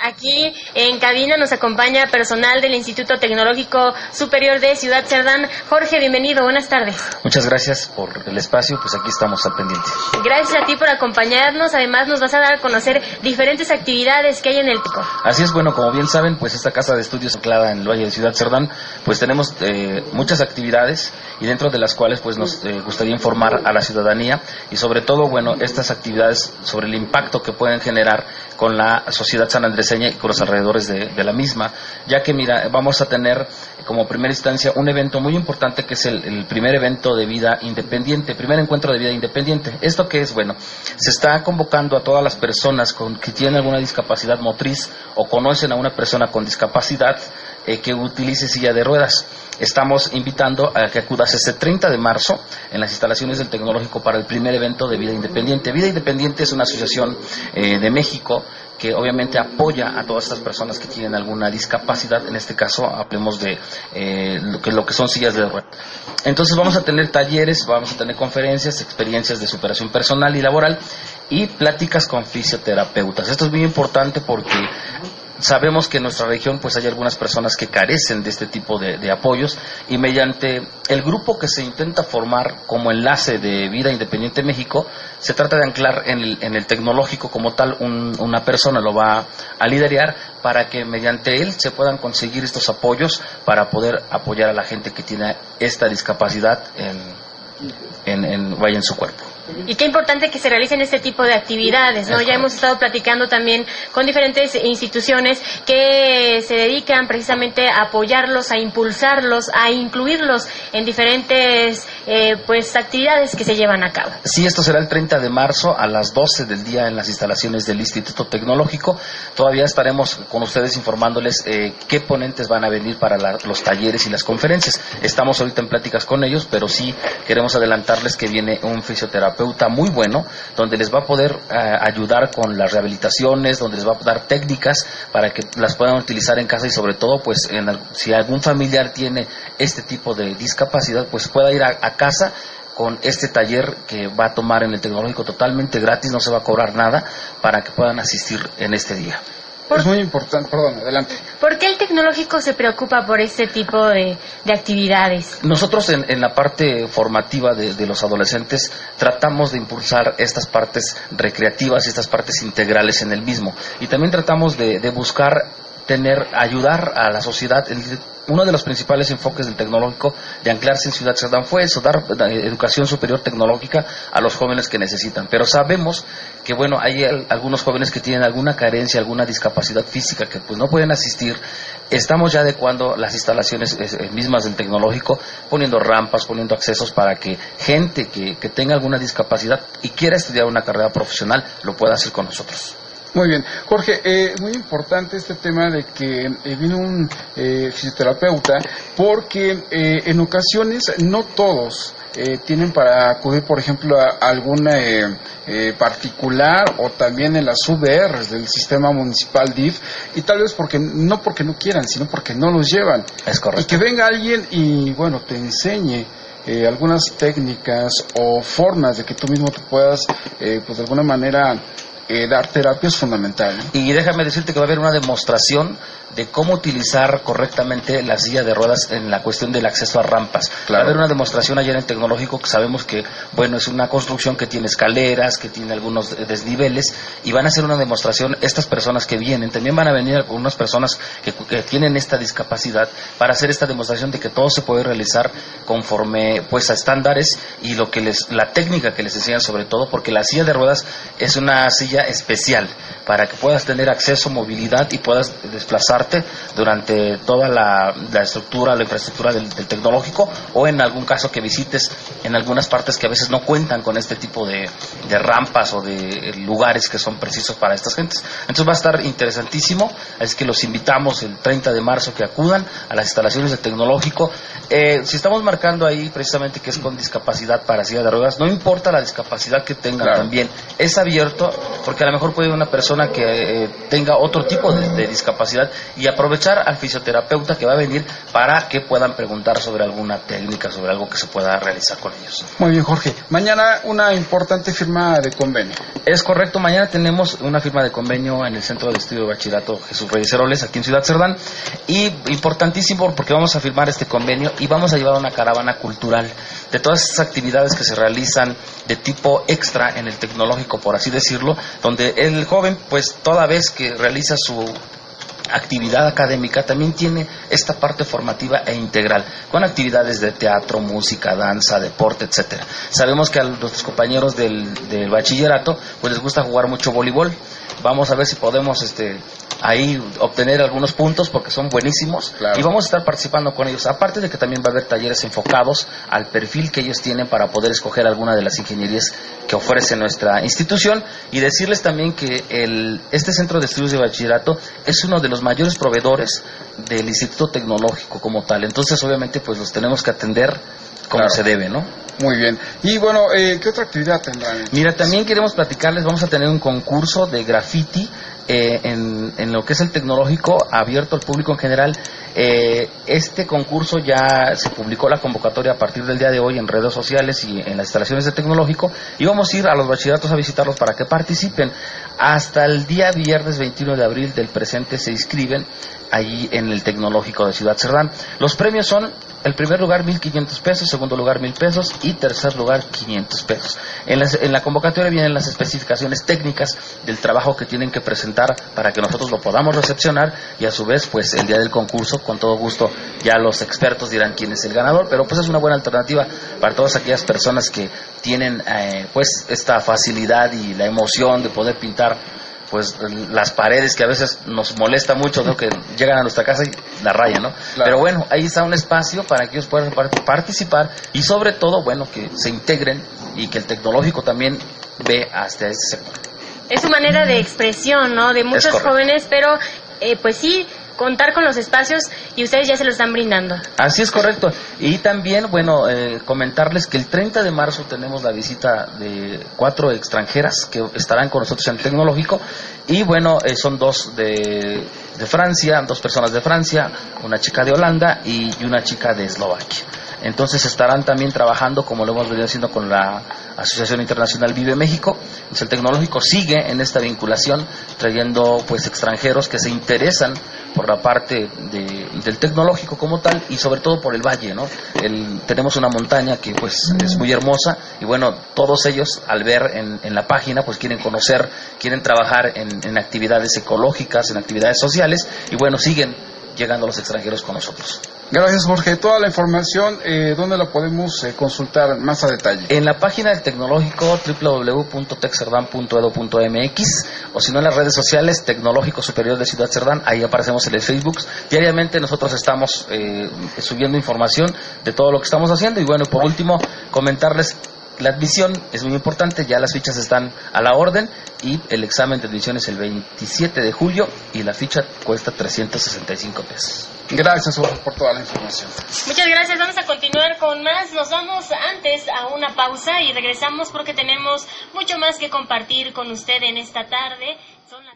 Aquí en cabina nos acompaña personal del Instituto Tecnológico Superior de Ciudad Cerdán. Jorge, bienvenido, buenas tardes. Muchas gracias por el espacio, pues aquí estamos al pendiente. Gracias a ti por acompañarnos, además nos vas a dar a conocer diferentes actividades que hay en el pico. Así es, bueno, como bien saben, pues esta casa de estudios anclada en el Valle de Ciudad Cerdán, pues tenemos eh, muchas actividades y dentro de las cuales pues nos eh, gustaría informar a la ciudadanía y sobre todo, bueno, estas actividades sobre el impacto que pueden generar con la sociedad sanandreseña y con los alrededores de, la misma, ya que mira, vamos a tener como primera instancia un evento muy importante que es el, primer evento de vida independiente, primer encuentro de vida independiente. ¿Esto qué es? Bueno, se está convocando a todas las personas con, que tienen alguna discapacidad motriz o conocen a una persona con discapacidad eh, que utilice silla de ruedas. Estamos invitando a que acudas este 30 de marzo en las instalaciones del Tecnológico para el primer evento de Vida Independiente. Vida Independiente es una asociación eh, de México que obviamente apoya a todas estas personas que tienen alguna discapacidad, en este caso hablemos de eh, lo, que, lo que son sillas de ruedas. Entonces vamos a tener talleres, vamos a tener conferencias, experiencias de superación personal y laboral y pláticas con fisioterapeutas. Esto es muy importante porque Sabemos que en nuestra región pues hay algunas personas que carecen de este tipo de, apoyos y mediante el grupo que se intenta formar como enlace de Vida Independiente México, se trata de anclar en el, tecnológico como tal, una persona lo va a liderar para que mediante él se puedan conseguir estos apoyos para poder apoyar a la gente que tiene esta discapacidad en, en, vaya en su cuerpo. Y qué importante que se realicen este tipo de actividades, ¿no? Ya hemos estado platicando también con diferentes instituciones que se dedican precisamente a apoyarlos, a impulsarlos, a incluirlos en diferentes eh, pues actividades que se llevan a cabo. Sí, esto será el 30 de marzo a las 12 del día en las instalaciones del Instituto Tecnológico. Todavía estaremos con ustedes informándoles eh, qué ponentes van a venir para los talleres y las conferencias. Estamos ahorita en pláticas con ellos, pero sí queremos adelantarles que viene un fisioterapeuta muy bueno, donde les va a poder eh, ayudar con las rehabilitaciones, donde les va a dar técnicas para que las puedan utilizar en casa y sobre todo, pues, si algún familiar tiene este tipo de discapacidad, pues pueda ir a, a casa con este taller que va a tomar en el tecnológico totalmente gratis, no se va a cobrar nada para que puedan asistir en este día. Es muy importante, perdón, adelante. ¿Por qué el tecnológico se preocupa por este tipo de, actividades? Nosotros en, la parte formativa de, los adolescentes tratamos de impulsar estas partes recreativas y estas partes integrales en el mismo. Y también tratamos de, de buscar tener, ayudar a la sociedad uno de los principales enfoques del tecnológico de anclarse en Ciudad Cerdán fue eso, dar eh, educación superior tecnológica a los jóvenes que necesitan. Pero sabemos que, bueno, hay algunos jóvenes que tienen alguna carencia, alguna discapacidad física que pues no pueden asistir. Estamos ya adecuando las instalaciones eh, mismas del tecnológico, poniendo rampas, poniendo accesos para que gente que, que tenga alguna discapacidad y quiera estudiar una carrera profesional lo pueda hacer con nosotros. Muy bien. Jorge, eh, muy importante este tema de que eh, vino un eh, fisioterapeuta porque en ocasiones no todos tienen para acudir, por ejemplo, a alguna particular o también en las UBRs del sistema municipal DIF y tal vez porque no porque no quieran, sino porque no los llevan. Es correcto. Y que venga alguien y, bueno, te enseñe. algunas técnicas o formas de que tú mismo te puedas, pues de alguna manera, eh, dar terapia es fundamental. Y déjame decirte que va a haber una demostración de cómo utilizar correctamente la silla de ruedas en la cuestión del acceso a rampas. Va a haber una demostración ayer en tecnológico que sabemos que, bueno, es una construcción que tiene escaleras, que tiene algunos desniveles, y van a hacer una demostración, estas personas que vienen, también van a venir algunas personas que, tienen esta discapacidad para hacer esta demostración de que todo se puede realizar conforme pues a estándares y lo que les, la técnica que les enseñan sobre todo, porque la silla de ruedas es una silla especial para que puedas tener acceso, movilidad y puedas desplazarte durante toda la, estructura, la infraestructura del, tecnológico o en algún caso que visites en algunas partes que a veces no cuentan con este tipo de, rampas o de lugares que son precisos para estas gentes. Entonces va a estar interesantísimo, es que los invitamos el 30 de marzo que acudan a las instalaciones del tecnológico. Eh, si estamos marcando ahí precisamente que es con discapacidad para silla de ruedas, no importa la discapacidad que tengan también, es abierto porque a lo mejor puede una persona que eh, tenga otro tipo de, discapacidad y aprovechar al fisioterapeuta que va a venir para que puedan preguntar sobre alguna técnica, sobre algo que se pueda realizar con ellos. Muy bien, Jorge. Mañana una importante firma de convenio. Es correcto, mañana tenemos una firma de convenio en el Centro de Estudio de Bachillerato Jesús Reyes Heroles, aquí en Ciudad Cerdán, y importantísimo porque vamos a firmar este convenio y vamos a llevar una caravana cultural de todas esas actividades que se realizan de tipo extra en el tecnológico, por así decirlo, donde el joven, pues toda vez que realiza su actividad académica también tiene esta parte formativa e integral, con actividades de teatro, música, danza, deporte, etcétera. Sabemos que a nuestros compañeros del, del bachillerato pues les gusta jugar mucho voleibol. Vamos a ver si podemos este ahí obtener algunos puntos porque son buenísimos y vamos a estar participando con ellos. Aparte de que también va a haber talleres enfocados al perfil que ellos tienen para poder escoger alguna de las ingenierías que ofrece nuestra institución y decirles también que el, este centro de estudios de bachillerato es uno de los mayores proveedores del Instituto Tecnológico como tal. Entonces, obviamente, pues los tenemos que atender como se debe, ¿no? Muy bien. Y bueno, eh, ¿qué otra actividad tendrán? Mira, también queremos platicarles, vamos a tener un concurso de graffiti eh, en, en, lo que es el tecnológico abierto al público en general. Eh, este concurso ya se publicó la convocatoria a partir del día de hoy en redes sociales y en las instalaciones de tecnológico y vamos a ir a los bachilleratos a visitarlos para que participen. Hasta el día viernes 21 de abril del presente se inscriben allí en el tecnológico de Ciudad Cerdán. Los premios son el primer lugar 1.500 pesos, segundo lugar 1.000 pesos y tercer lugar 500 pesos. En la, convocatoria vienen las especificaciones técnicas del trabajo que tienen que presentar para que nosotros lo podamos recepcionar y a su vez pues el día del concurso con todo gusto ya los expertos dirán quién es el ganador, pero pues es una buena alternativa para todas aquellas personas que tienen eh, pues esta facilidad y la emoción de poder pintar pues las paredes que a veces nos molesta mucho, ¿no? que llegan a nuestra casa y la rayan, ¿no? Pero bueno, ahí está un espacio para que ellos puedan participar y sobre todo, bueno, que se integren y que el tecnológico también ve hasta ese sector. Es su manera de expresión, ¿no? De muchos jóvenes, pero eh, pues sí, contar con los espacios y ustedes ya se lo están brindando. Así es correcto. Y también, bueno, eh, comentarles que el 30 de marzo tenemos la visita de cuatro extranjeras que estarán con nosotros en tecnológico y bueno, eh, son dos de, de, Francia, dos personas de Francia, una chica de Holanda y una chica de Eslovaquia. Entonces estarán también trabajando, como lo hemos venido haciendo con la Asociación Internacional Vive México. Pues el tecnológico sigue en esta vinculación, trayendo pues extranjeros que se interesan por la parte del tecnológico como tal y sobre todo por el valle, ¿no? tenemos una montaña que pues es muy hermosa y bueno, todos ellos al ver en, la página pues quieren conocer, quieren trabajar en, en actividades ecológicas, en actividades sociales y bueno, siguen llegando los extranjeros con nosotros. Gracias, Jorge. Toda la información, eh, ¿dónde la podemos eh, consultar más a detalle? En la página del tecnológico www.texcerdán.edu.mx o si no en las redes sociales Tecnológico Superior de Ciudad Cerdán, ahí aparecemos en el Facebook. Diariamente nosotros estamos eh, subiendo información de todo lo que estamos haciendo y bueno, por último, comentarles la admisión es muy importante, ya las fichas están a la orden y el examen de admisión es el 27 de julio y la ficha cuesta 365 pesos. Gracias por toda la información. Muchas gracias, vamos a continuar con más. Nos vamos antes a una pausa y regresamos porque tenemos mucho más que compartir con usted en esta tarde. Son las